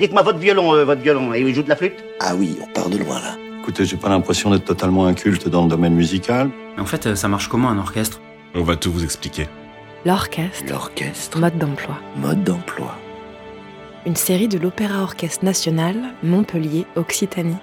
Dites-moi votre violon, euh, votre violon, et il joue de la flûte? Ah oui, on part de loin là. Écoutez, j'ai pas l'impression d'être totalement inculte dans le domaine musical. Mais en fait, euh, ça marche comment un orchestre? On va tout vous expliquer. L'orchestre, L'orchestre, mode d'emploi. mode d'emploi. Une série de l'Opéra Orchestre National, Montpellier, Occitanie.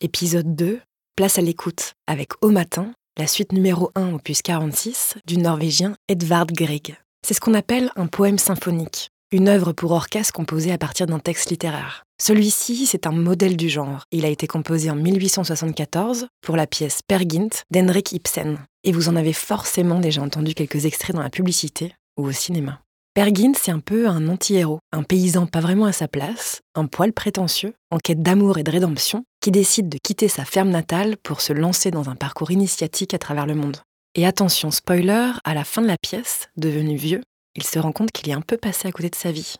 Épisode 2, place à l'écoute, avec Au matin, la suite numéro 1 opus 46 du norvégien Edvard Grieg. C'est ce qu'on appelle un poème symphonique, une œuvre pour orchestre composée à partir d'un texte littéraire. Celui-ci, c'est un modèle du genre. Il a été composé en 1874 pour la pièce Per Gynt d'Henrik Ibsen. Et vous en avez forcément déjà entendu quelques extraits dans la publicité ou au cinéma. Per Gynt, c'est un peu un anti-héros, un paysan pas vraiment à sa place, un poil prétentieux, en quête d'amour et de rédemption, qui décide de quitter sa ferme natale pour se lancer dans un parcours initiatique à travers le monde. Et attention, spoiler, à la fin de la pièce, devenu vieux, il se rend compte qu'il est un peu passé à côté de sa vie.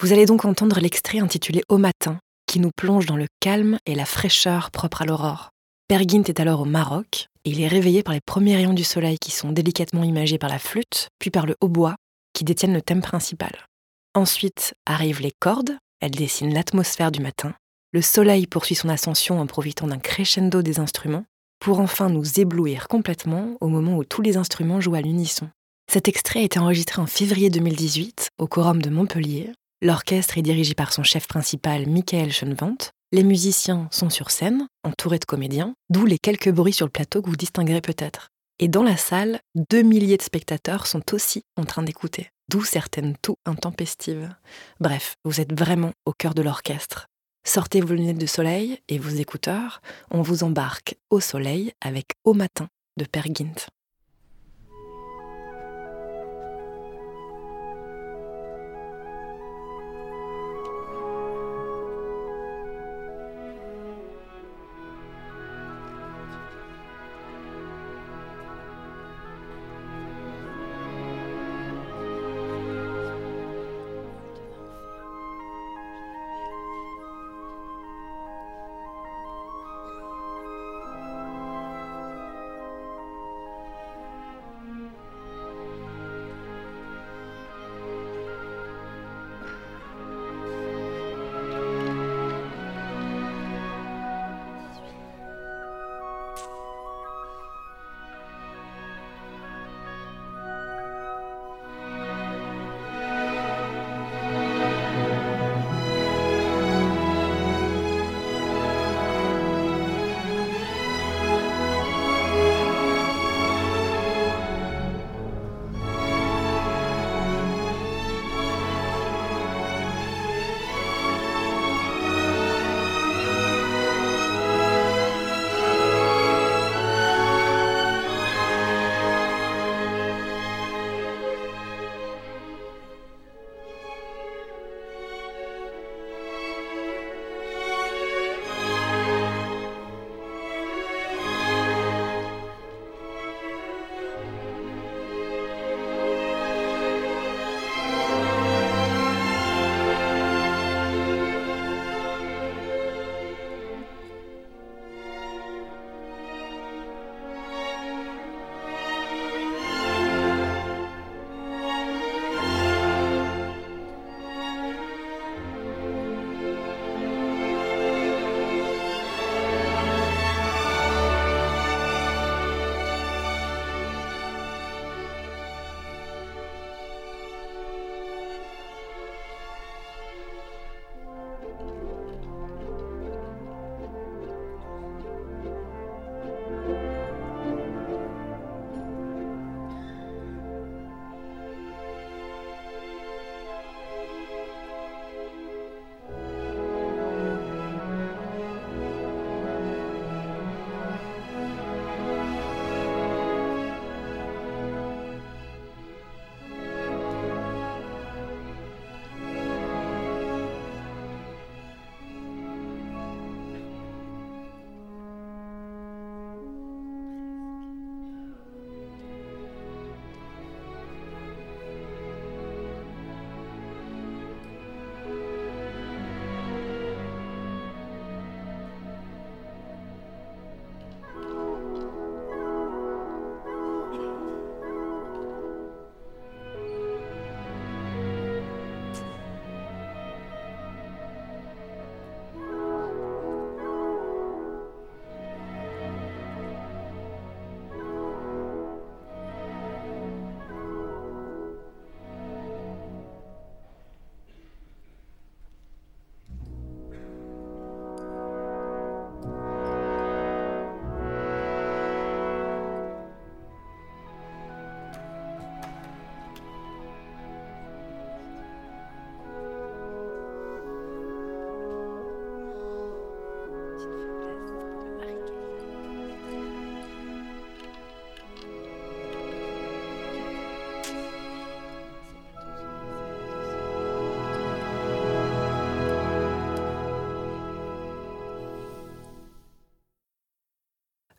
Vous allez donc entendre l'extrait intitulé Au matin, qui nous plonge dans le calme et la fraîcheur propre à l'aurore. Per Gynt est alors au Maroc, et il est réveillé par les premiers rayons du soleil qui sont délicatement imagés par la flûte, puis par le hautbois, qui détiennent le thème principal. Ensuite arrivent les cordes, elles dessinent l'atmosphère du matin. Le soleil poursuit son ascension en profitant d'un crescendo des instruments, pour enfin nous éblouir complètement au moment où tous les instruments jouent à l'unisson. Cet extrait a été enregistré en février 2018 au Quorum de Montpellier. L'orchestre est dirigé par son chef principal Michael Schoenwandt. Les musiciens sont sur scène, entourés de comédiens, d'où les quelques bruits sur le plateau que vous distinguerez peut-être. Et dans la salle, deux milliers de spectateurs sont aussi en train d'écouter, d'où certaines toux intempestives. Bref, vous êtes vraiment au cœur de l'orchestre. Sortez vos lunettes de soleil et vos écouteurs, on vous embarque au soleil avec Au matin de Per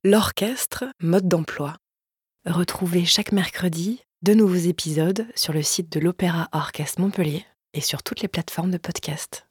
L'orchestre, mode d'emploi. Retrouvez chaque mercredi de nouveaux épisodes sur le site de l'Opéra Orchestre Montpellier et sur toutes les plateformes de podcast.